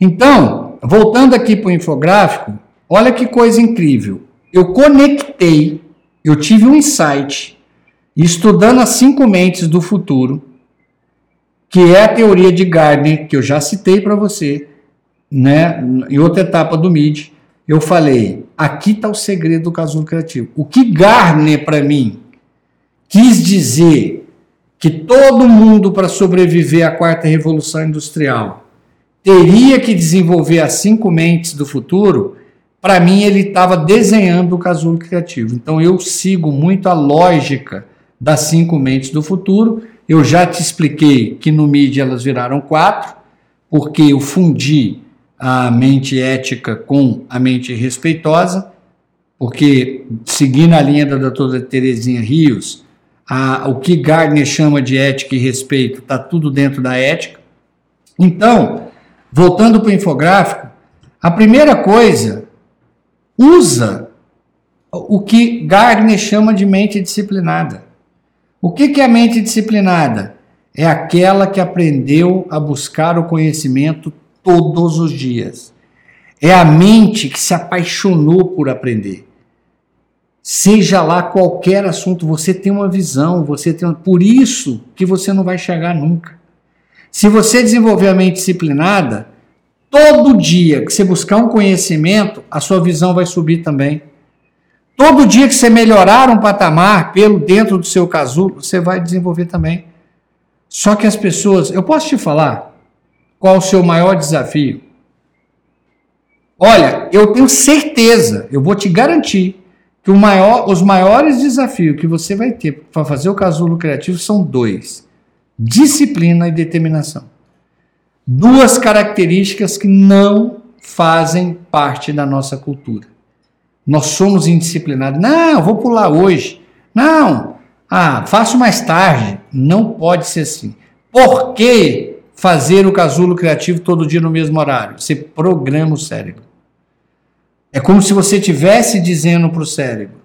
Então, voltando aqui para o infográfico, olha que coisa incrível. Eu conectei, eu tive um insight, estudando as cinco mentes do futuro, que é a teoria de Gardner, que eu já citei para você, né, em outra etapa do MID, eu falei, aqui está o segredo do casulo criativo. O que Gardner, para mim, quis dizer que todo mundo, para sobreviver à quarta revolução industrial, teria que desenvolver as cinco mentes do futuro, para mim ele estava desenhando o casulo criativo. Então eu sigo muito a lógica das cinco mentes do futuro. Eu já te expliquei que no MIDI elas viraram quatro, porque eu fundi a mente ética com a mente respeitosa, porque seguindo a linha da doutora Terezinha Rios, a, o que Gardner chama de ética e respeito está tudo dentro da ética. Então, voltando para o infográfico, a primeira coisa, usa o que Gardner chama de mente disciplinada. O que, que é a mente disciplinada? É aquela que aprendeu a buscar o conhecimento todos os dias. É a mente que se apaixonou por aprender. Seja lá qualquer assunto, você tem uma visão, você tem por isso que você não vai chegar nunca. Se você desenvolver a mente disciplinada, todo dia que você buscar um conhecimento, a sua visão vai subir também. Todo dia que você melhorar um patamar pelo dentro do seu casulo, você vai desenvolver também. Só que as pessoas, eu posso te falar, qual o seu maior desafio? Olha, eu tenho certeza, eu vou te garantir que maior, os maiores desafios que você vai ter para fazer o casulo criativo são dois: disciplina e determinação. Duas características que não fazem parte da nossa cultura. Nós somos indisciplinados. Não, vou pular hoje. Não, ah, faço mais tarde. Não pode ser assim. Por quê? fazer o casulo criativo todo dia no mesmo horário. Você programa o cérebro. É como se você estivesse dizendo para o cérebro: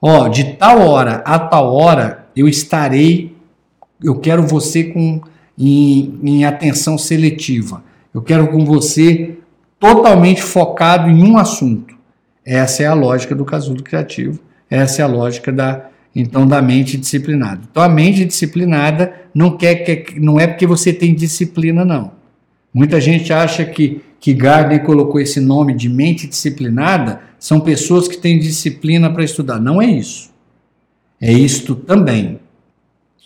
ó, oh, de tal hora a tal hora eu estarei, eu quero você com em, em atenção seletiva. Eu quero com você totalmente focado em um assunto. Essa é a lógica do casulo criativo. Essa é a lógica da então da mente disciplinada. Então a mente disciplinada não quer que não é porque você tem disciplina não. Muita gente acha que que Gardner colocou esse nome de mente disciplinada são pessoas que têm disciplina para estudar. Não é isso. É isto também.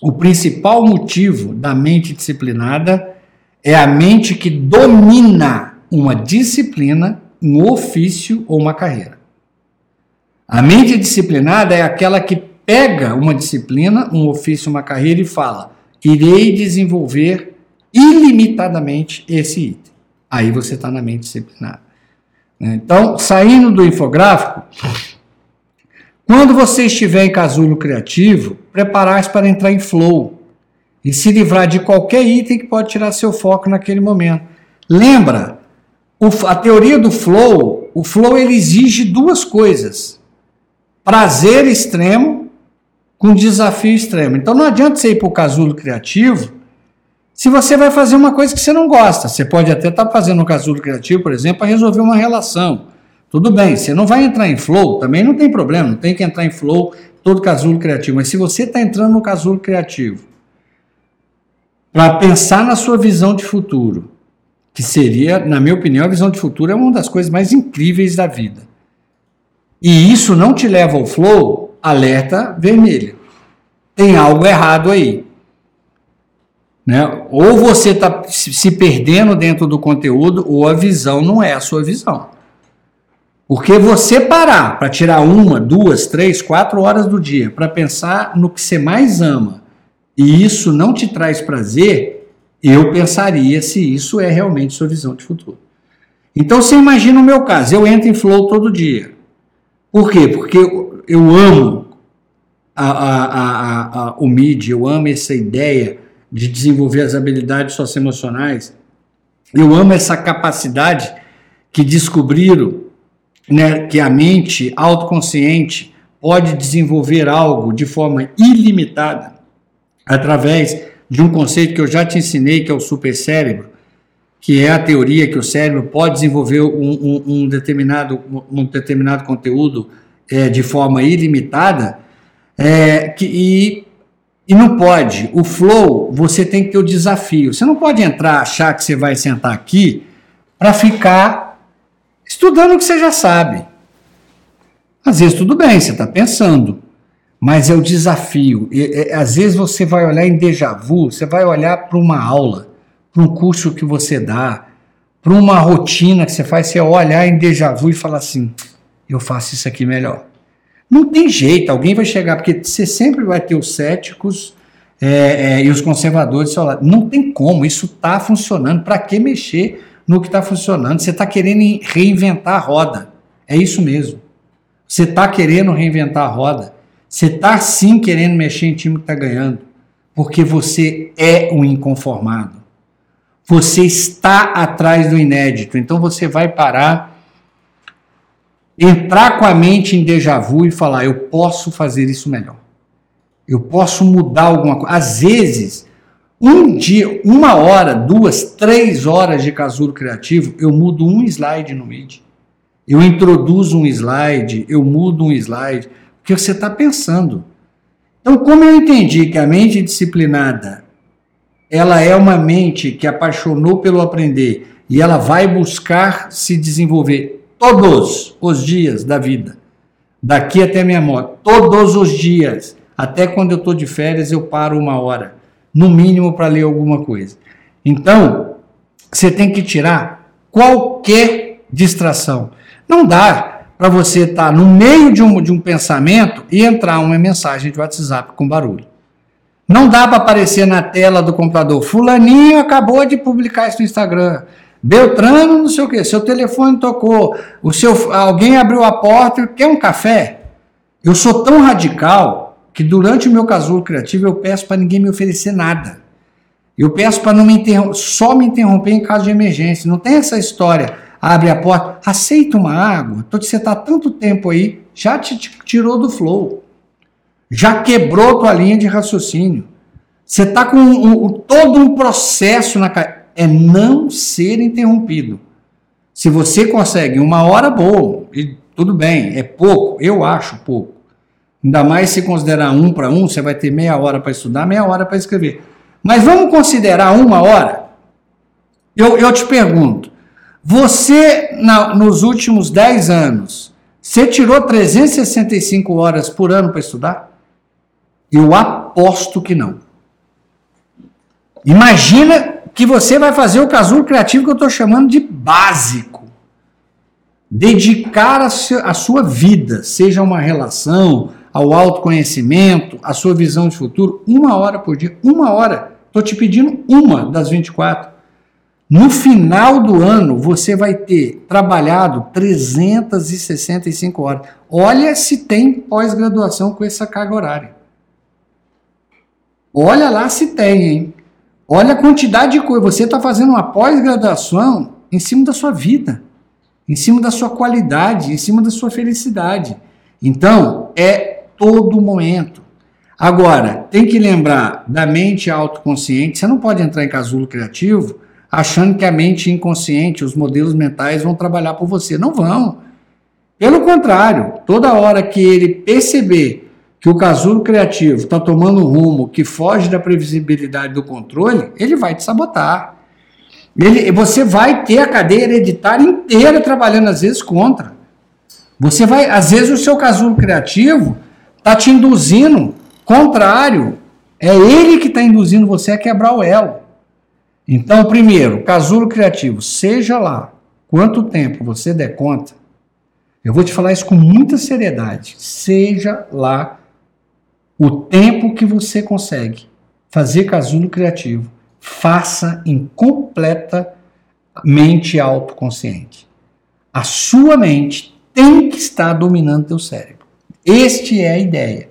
O principal motivo da mente disciplinada é a mente que domina uma disciplina, um ofício ou uma carreira. A mente disciplinada é aquela que pega uma disciplina, um ofício, uma carreira e fala: irei desenvolver ilimitadamente esse item. Aí você está na mente disciplinada. Então, saindo do infográfico, quando você estiver em casulo criativo, preparar-se para entrar em flow e se livrar de qualquer item que pode tirar seu foco naquele momento. Lembra, a teoria do flow, o flow ele exige duas coisas: prazer extremo com desafio extremo. Então não adianta você ir para o casulo criativo se você vai fazer uma coisa que você não gosta. Você pode até estar tá fazendo um casulo criativo, por exemplo, para resolver uma relação. Tudo bem, você não vai entrar em flow, também não tem problema, não tem que entrar em flow todo casulo criativo. Mas se você está entrando no casulo criativo para pensar na sua visão de futuro, que seria, na minha opinião, a visão de futuro é uma das coisas mais incríveis da vida. E isso não te leva ao flow, alerta vermelho. Tem algo errado aí. Né? Ou você está se perdendo dentro do conteúdo, ou a visão não é a sua visão. Porque você parar para tirar uma, duas, três, quatro horas do dia para pensar no que você mais ama e isso não te traz prazer, eu pensaria se isso é realmente sua visão de futuro. Então você imagina o meu caso, eu entro em flow todo dia. Por quê? Porque eu amo a, a, a, o MID, eu amo essa ideia de desenvolver as habilidades socioemocionais, eu amo essa capacidade que descobriram né, que a mente autoconsciente pode desenvolver algo de forma ilimitada através de um conceito que eu já te ensinei, que é o supercérebro. que é a teoria que o cérebro pode desenvolver um, um, um determinado, um determinado conteúdo é, de forma ilimitada, é, que, e, e não pode. O flow, você tem que ter o desafio. Você não pode entrar, achar que você vai sentar aqui para ficar estudando o que você já sabe. Às vezes tudo bem, você está pensando, mas é o desafio. E, às vezes você vai olhar em déjà vu, você vai olhar para uma aula, para um curso que você dá, para uma rotina que você faz, você olhar em déjà vu e falar assim: eu faço isso aqui melhor. Não tem jeito, alguém vai chegar, porque você sempre vai ter os céticos é, é, e os conservadores seu lado. Não tem como, isso está funcionando. Para que mexer no que está funcionando? Você está querendo reinventar a roda. É isso mesmo. Você está querendo reinventar a roda. Você está sim querendo mexer em time que está ganhando. Porque você é um inconformado. Você está atrás do inédito. Então você vai parar entrar com a mente em déjà vu e falar: eu posso fazer isso melhor. Eu posso mudar alguma coisa. Às vezes, um dia, uma hora, duas, três horas de casulo criativo, eu mudo um slide no MIDI. Eu introduzo um slide, eu mudo um slide, porque você está pensando. Então, como eu entendi que a mente disciplinada ela é uma mente que apaixonou pelo aprender e ela vai buscar se desenvolver todos os dias da vida, daqui até minha morte, todos os dias, até quando eu estou de férias, eu paro uma hora, no mínimo para ler alguma coisa. Então, você tem que tirar qualquer distração. Não dá para você estar tá no meio de um, de um pensamento e entrar uma mensagem de WhatsApp com barulho. Não dá para aparecer na tela do computador. Fulaninho acabou de publicar isso no Instagram. Beltrano, não sei o que, seu telefone tocou, o seu, alguém abriu a porta, quer um café? Eu sou tão radical que durante o meu casulo criativo eu peço para ninguém me oferecer nada. Eu peço para não me só me interromper em caso de emergência. Não tem essa história. Abre a porta, aceita uma água. Tô, você está tanto tempo aí, já te, tirou do flow. Já quebrou tua linha de raciocínio. Você está com um, um, todo um processo na é não ser interrompido. Se você consegue uma hora boa, e tudo bem, é pouco, eu acho pouco. Ainda mais se considerar um para um, você vai ter meia hora para estudar, meia hora para escrever. Mas vamos considerar uma hora? Eu, eu te pergunto, você, na, nos últimos 10 anos, você tirou 365 horas por ano para estudar? Eu aposto que não. Imagina que você vai fazer o casulo criativo que eu estou chamando de básico. Dedicar a, a sua vida, seja uma relação, ao autoconhecimento, a sua visão de futuro, uma hora por dia, uma hora. Estou te pedindo uma das 24. No final do ano, você vai ter trabalhado 365 horas. Olha se tem pós-graduação com essa carga horária. Olha lá se tem, hein? Olha a quantidade de coisa. Você está fazendo uma pós-graduação em cima da sua vida, em cima da sua qualidade, em cima da sua felicidade. Então, é todo momento. Agora, tem que lembrar da mente autoconsciente. Você não pode entrar em casulo criativo achando que a mente inconsciente, os modelos mentais vão trabalhar por você. Não vão. Pelo contrário, toda hora que ele perceber que o casulo criativo está tomando um rumo que foge da previsibilidade do controle, ele vai te sabotar. Ele, você vai ter a cadeia hereditária inteira trabalhando, às vezes, contra. Você vai, às vezes, o seu casulo criativo está te induzindo contrário. É ele que está induzindo você a quebrar o elo. Então, primeiro, casulo criativo, seja lá quanto tempo você der conta, eu vou te falar isso com muita seriedade. Seja lá o tempo que você consegue fazer casulo criativo, faça em completa mente autoconsciente. A sua mente tem que estar dominando teu cérebro. Este é a ideia.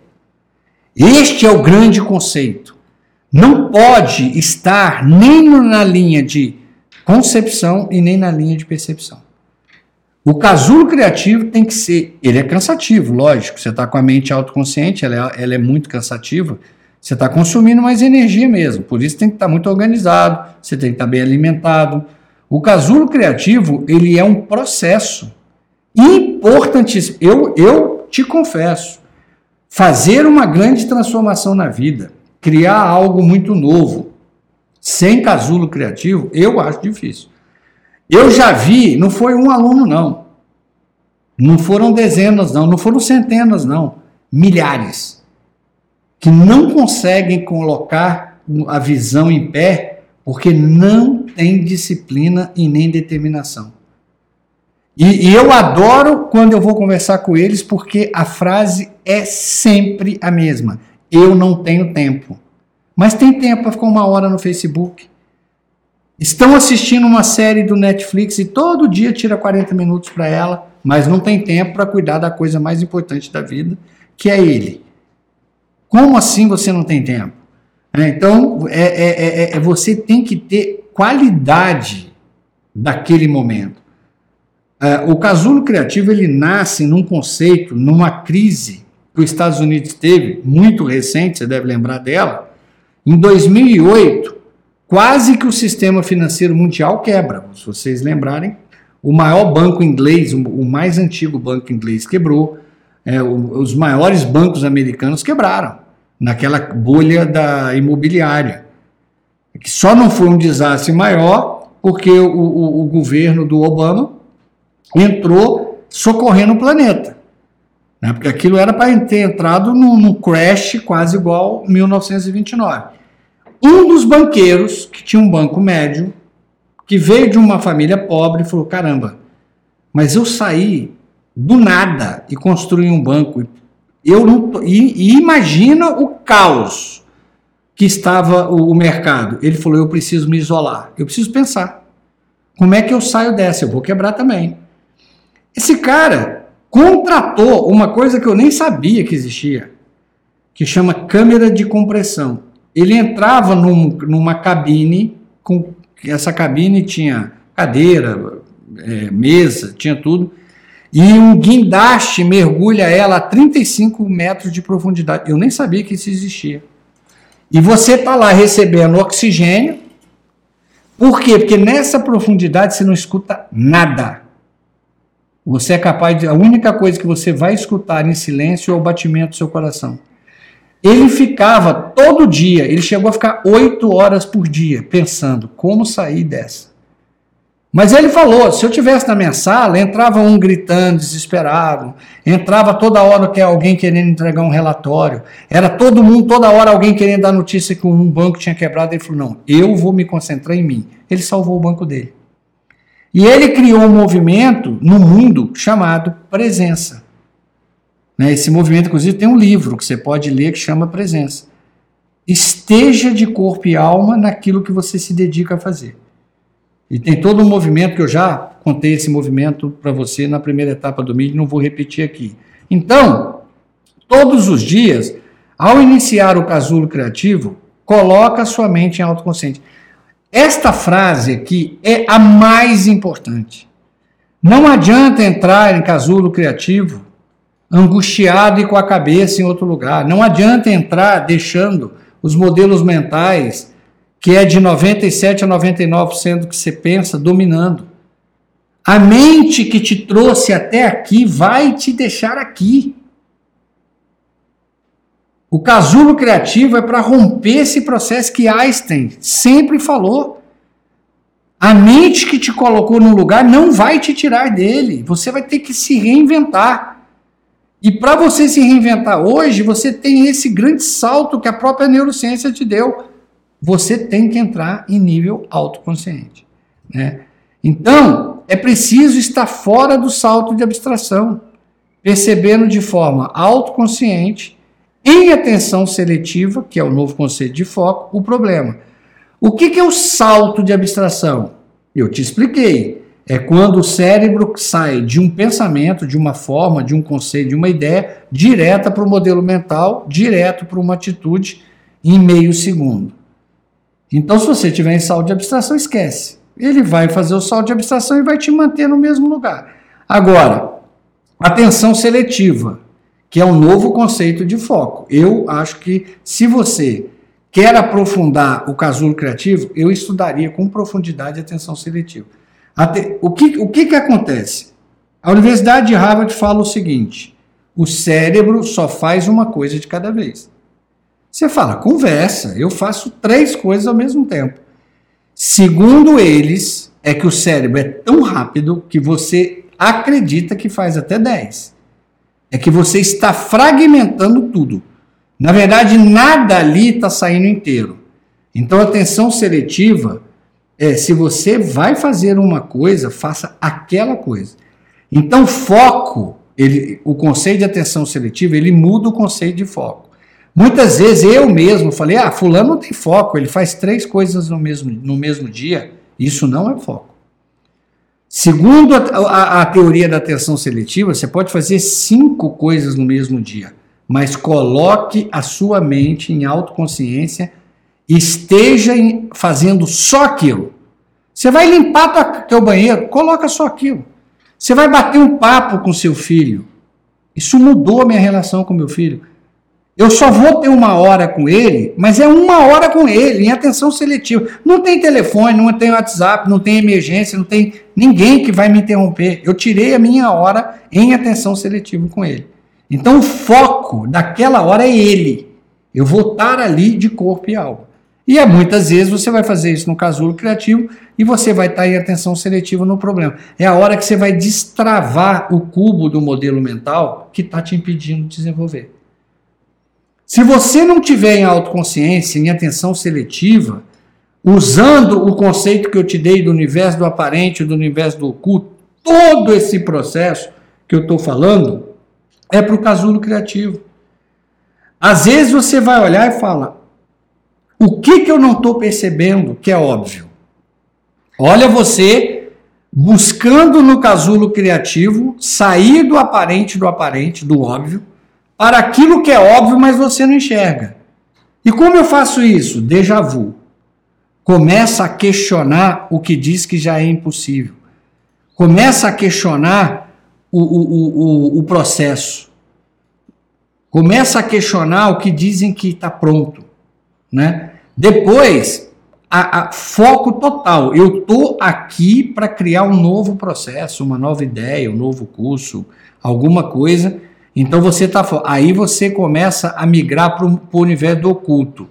Este é o grande conceito. Não pode estar nem na linha de concepção e nem na linha de percepção. O casulo criativo tem que ser. Ele é cansativo, lógico. Você está com a mente autoconsciente, ela é, ela é muito cansativa. Você está consumindo mais energia mesmo. Por isso tem que estar tá muito organizado, você tem que estar tá bem alimentado. O casulo criativo, ele é um processo importantíssimo. Eu, eu te confesso, fazer uma grande transformação na vida, criar algo muito novo, sem casulo criativo, eu acho difícil. Eu já vi, não foi um aluno, não. Não foram dezenas, não. Não foram centenas, não. Milhares. Que não conseguem colocar a visão em pé porque não tem disciplina e nem determinação. E, e, eu adoro quando eu vou conversar com eles porque a frase é sempre a mesma. Eu não tenho tempo. Mas tem tempo para ficar uma hora no Facebook. Estão assistindo uma série do Netflix e todo dia tira 40 minutos para ela, mas não tem tempo para cuidar da coisa mais importante da vida, que é ele. Como assim você não tem tempo? É, então, é, é, é, é você tem que ter qualidade daquele momento. É, o casulo criativo ele nasce num conceito, numa crise que os Estados Unidos teve, muito recente, você deve lembrar dela. Em 2008, quase que o sistema financeiro mundial quebra. Se vocês lembrarem, o maior banco inglês, o mais antigo banco inglês quebrou, é, os maiores bancos americanos quebraram naquela bolha da imobiliária. Que só não foi um desastre maior porque o, o, o governo do Obama entrou socorrendo o planeta. Né? Porque aquilo era para ter entrado num, crash quase igual 1929. Um dos banqueiros, que tinha um banco médio, que veio de uma família pobre, falou: caramba, mas eu saí do nada e construí um banco. Eu não tô, e, e imagina o caos que estava o, o mercado. Ele falou: eu preciso me isolar, eu preciso pensar. Como é que eu saio dessa? Eu vou quebrar também. Esse cara contratou uma coisa que eu nem sabia que existia, que chama câmera de compressão. Ele entrava num, numa cabine, com essa cabine tinha cadeira, é, mesa, tinha tudo, e um guindaste mergulha ela a 35 metros de profundidade. Eu nem sabia que isso existia. E você está lá recebendo oxigênio. Por quê? Porque nessa profundidade você não escuta nada. Você é capaz de. A única coisa que você vai escutar em silêncio é o batimento do seu coração. Ele ficava todo dia, ele chegou a ficar oito horas por dia pensando como sair dessa. Mas ele falou: se eu tivesse na minha sala, entrava um gritando, desesperado, entrava toda hora que alguém querendo entregar um relatório, era todo mundo, toda hora alguém querendo dar notícia que um banco tinha quebrado. Ele falou: não, eu vou me concentrar em mim. Ele salvou o banco dele. E ele criou um movimento no mundo chamado Presença. Né? Esse movimento, inclusive, tem um livro que você pode ler que chama Presença. Esteja de corpo e alma naquilo que você se dedica a fazer. E tem todo um movimento que eu já contei esse movimento para você na primeira etapa do mídia, não vou repetir aqui. Então, todos os dias, ao iniciar o casulo criativo, coloca a sua mente em autoconsciente. Esta frase aqui é a mais importante. Não adianta entrar em casulo criativo angustiado e com a cabeça em outro lugar. Não adianta entrar deixando os modelos mentais, que é de 97 a 99% do que você pensa, dominando. A mente que te trouxe até aqui vai te deixar aqui. O casulo criativo é para romper esse processo que Einstein sempre falou. A mente que te colocou num lugar não vai te tirar dele. Você vai ter que se reinventar. E para você se reinventar hoje, você tem esse grande salto que a própria neurociência te deu. Você tem que entrar em nível autoconsciente. Né? Então, é preciso estar fora do salto de abstração, percebendo de forma autoconsciente em atenção seletiva, que é o novo conceito de foco, o problema. O que, que é o salto de abstração? Eu te expliquei. É quando o cérebro sai de um pensamento, de uma forma, de um conceito, de uma ideia, direta para o modelo mental, direto para uma atitude em meio segundo. Então, se você tiver em salto de abstração, esquece. Ele vai fazer o salto de abstração e vai te manter no mesmo lugar. Agora, atenção seletiva que é um novo conceito de foco. Eu acho que se você quer aprofundar o casulo criativo, eu estudaria com profundidade a atenção seletiva. Até, o que, o que, que acontece? A Universidade de Harvard fala o seguinte: o cérebro só faz uma coisa de cada vez. Você fala, conversa, eu faço três coisas ao mesmo tempo. Segundo eles, é que o cérebro é tão rápido que você acredita que faz até 10. É que você está fragmentando tudo. Na verdade, nada ali está saindo inteiro. Então, atenção seletiva é se você vai fazer uma coisa, faça aquela coisa. Então, foco, ele, o conceito de atenção seletiva, ele muda o conceito de foco. Muitas vezes eu mesmo falei, ah, fulano não tem foco, ele faz três coisas no mesmo, no mesmo dia. Isso não é foco. Segundo a, a, a teoria da atenção seletiva, você pode fazer cinco coisas no mesmo dia, mas coloque a sua mente em autoconsciência, esteja em, fazendo só aquilo. Você vai limpar teu banheiro, coloca só aquilo. Você vai bater um papo com seu filho. Isso mudou a minha relação com meu filho. Eu só vou ter uma hora com ele, mas é uma hora com ele, em atenção seletiva. Não tem telefone, não tem WhatsApp, não tem emergência, não tem ninguém que vai me interromper. Eu tirei a minha hora em atenção seletiva com ele. Então o foco daquela hora é ele. Eu vou estar ali de corpo e alma. E é, muitas vezes você vai fazer isso no casulo criativo e você vai estar em atenção seletiva no problema. É a hora que você vai destravar o cubo do modelo mental que está te impedindo de desenvolver. Se você não tiver em autoconsciência, em atenção seletiva, usando o conceito que eu te dei do universo do aparente, do universo do oculto, todo esse processo que eu estou falando é para o casulo criativo. Às vezes você vai olhar e fala: o que, que eu não estou percebendo que é óbvio? Olha você buscando no casulo criativo sair do aparente, do aparente, do óbvio para aquilo que é óbvio, mas você não enxerga. E como eu faço isso? Déjà vu. Começa a questionar o que diz que já é impossível. Começa a questionar o, o, o, o processo. Começa a questionar o que dizem que está pronto. Né? Depois, a, a, foco total. Eu estou aqui para criar um novo processo, uma nova ideia, um novo curso, alguma coisa então você tá aí você começa a migrar para o universo do oculto.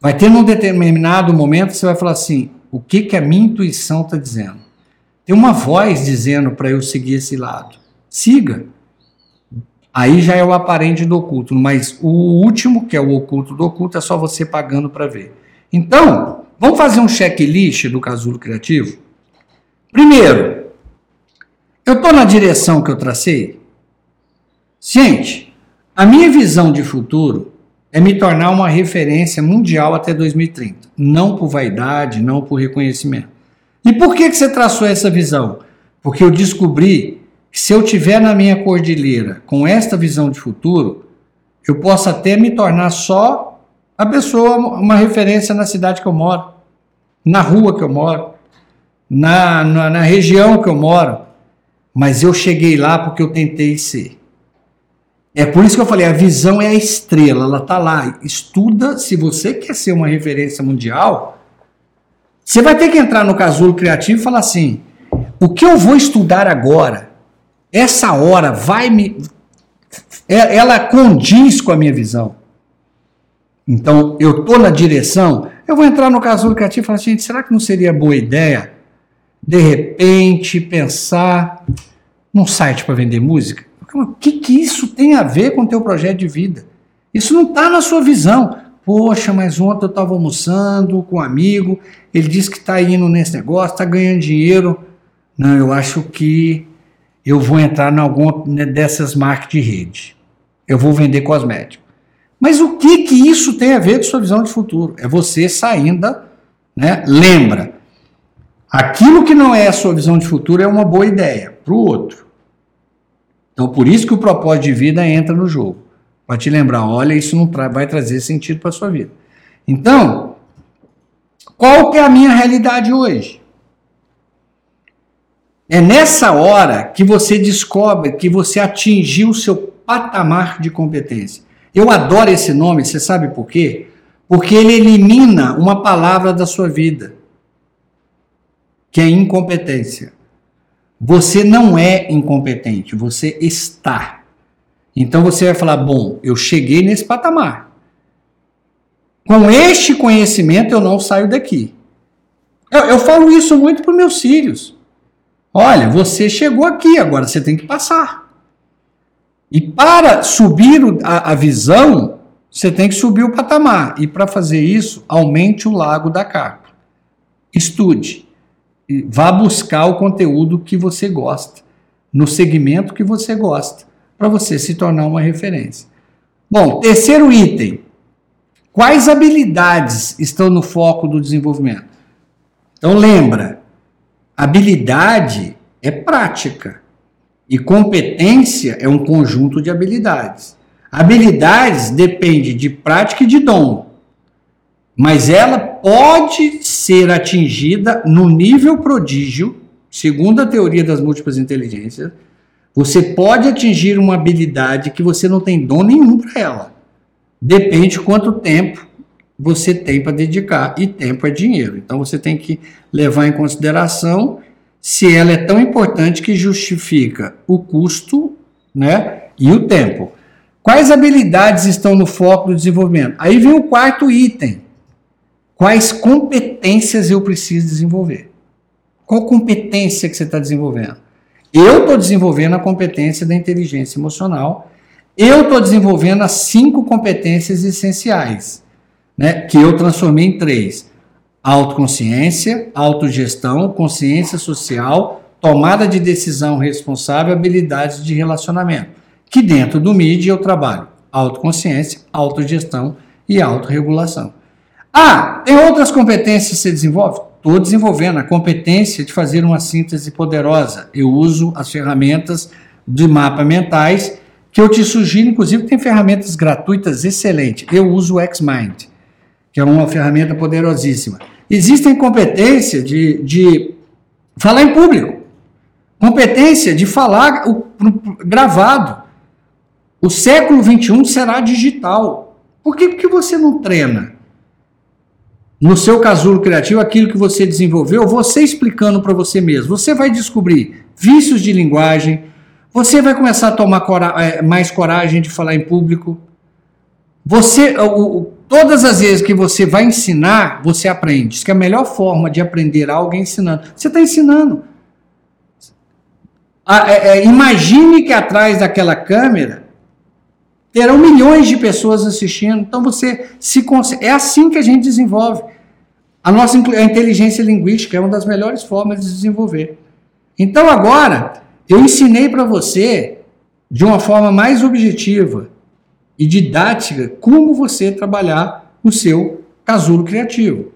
Vai ter num determinado momento você vai falar assim: o que que a minha intuição está dizendo? Tem uma voz dizendo para eu seguir esse lado. Siga. Aí já é o aparente do oculto, mas o último, que é o oculto do oculto, é só você pagando para ver. Então, vamos fazer um checklist do casulo criativo? Primeiro, eu estou na direção que eu tracei? Gente, a minha visão de futuro é me tornar uma referência mundial até 2030. Não por vaidade, não por reconhecimento. E por que, que você traçou essa visão? Porque eu descobri que se eu tiver na minha cordilheira com esta visão de futuro, eu posso até me tornar só a pessoa, uma referência na cidade que eu moro, na rua que eu moro, na, na, na região que eu moro. Mas eu cheguei lá porque eu tentei ser. É por isso que eu falei, a visão é a estrela, ela está lá. Estuda, se você quer ser uma referência mundial, você vai ter que entrar no casulo criativo e falar assim: o que eu vou estudar agora, essa hora vai me. É, ela condiz com a minha visão. Então, eu estou na direção, eu vou entrar no casulo criativo e falar, gente, será que não seria boa ideia, de repente, pensar num site para vender música? O que, que isso tem a ver com o teu projeto de vida? Isso não está na sua visão. Poxa, mas ontem eu estava almoçando com um amigo, ele disse que está indo nesse negócio, está ganhando dinheiro. Não, eu acho que eu vou entrar em alguma né, dessas marcas de rede. Eu vou vender cosmético. Mas o que, que isso tem a ver com sua visão de futuro? É você saindo, né? Lembra, aquilo que não é a sua visão de futuro é uma boa ideia para o outro. Então, por isso que o propósito de vida entra no jogo. Para te lembrar, olha, isso não tra vai trazer sentido para a sua vida. Então, qual que é a minha realidade hoje? É nessa hora que você descobre que você atingiu o seu patamar de competência. Eu adoro esse nome, você sabe por quê? Porque ele elimina uma palavra da sua vida, que é incompetência. Você não é incompetente, você está. Então você vai falar: bom, eu cheguei nesse patamar. Com este conhecimento eu não saio daqui. Eu, eu falo isso muito para meus filhos. Olha, você chegou aqui, agora você tem que passar. E para subir a, a visão, você tem que subir o patamar. E para fazer isso, aumente o lago da carpa. Estude. Vá buscar o conteúdo que você gosta, no segmento que você gosta, para você se tornar uma referência. Bom, terceiro item. Quais habilidades estão no foco do desenvolvimento? Então lembra, habilidade é prática e competência é um conjunto de habilidades. Habilidades depende de prática e de dom, mas ela pode ser atingida no nível prodígio, segundo a teoria das múltiplas inteligências. Você pode atingir uma habilidade que você não tem dom nenhum para ela. Depende de quanto tempo você tem para dedicar e tempo é dinheiro. Então você tem que levar em consideração se ela é tão importante que justifica o custo, né, e o tempo. Quais habilidades estão no foco do desenvolvimento? Aí vem o quarto item. Quais competências eu preciso desenvolver? Qual competência que você está desenvolvendo? Eu estou desenvolvendo a competência da inteligência emocional eu estou desenvolvendo as cinco competências essenciais, né, que eu transformei em três: autoconsciência, autogestão, consciência social, tomada de decisão responsável, habilidades de relacionamento. Que dentro do MID eu trabalho autoconsciência, autogestão e autorregulação. Ah, tem outras competências que você desenvolve? Estou desenvolvendo a competência de fazer uma síntese poderosa. Eu uso as ferramentas de mapa mentais que eu te sugiro, inclusive, tem ferramentas gratuitas excelentes. Eu uso o Xmind, que é uma ferramenta poderosíssima. Existem competência de, de falar em público, competência de falar o, gravado. O século XXI será digital. Por que, que você não treina? No seu casulo criativo, aquilo que você desenvolveu, você explicando para você mesmo. Você vai descobrir vícios de linguagem, você vai começar a tomar cora é, mais coragem de falar em público. Você, o, todas as vezes que você vai ensinar, você aprende. Diz que a melhor forma de aprender algo é ensinando. Você está ensinando. é, é, imagine que atrás daquela câmera terão milhões de pessoas assistindo. Então você se é assim que a gente desenvolve. A nossa a inteligência linguística é uma das melhores formas de desenvolver. Então agora eu ensinei para você, de uma forma mais objetiva e didática, como você trabalhar o seu casulo criativo.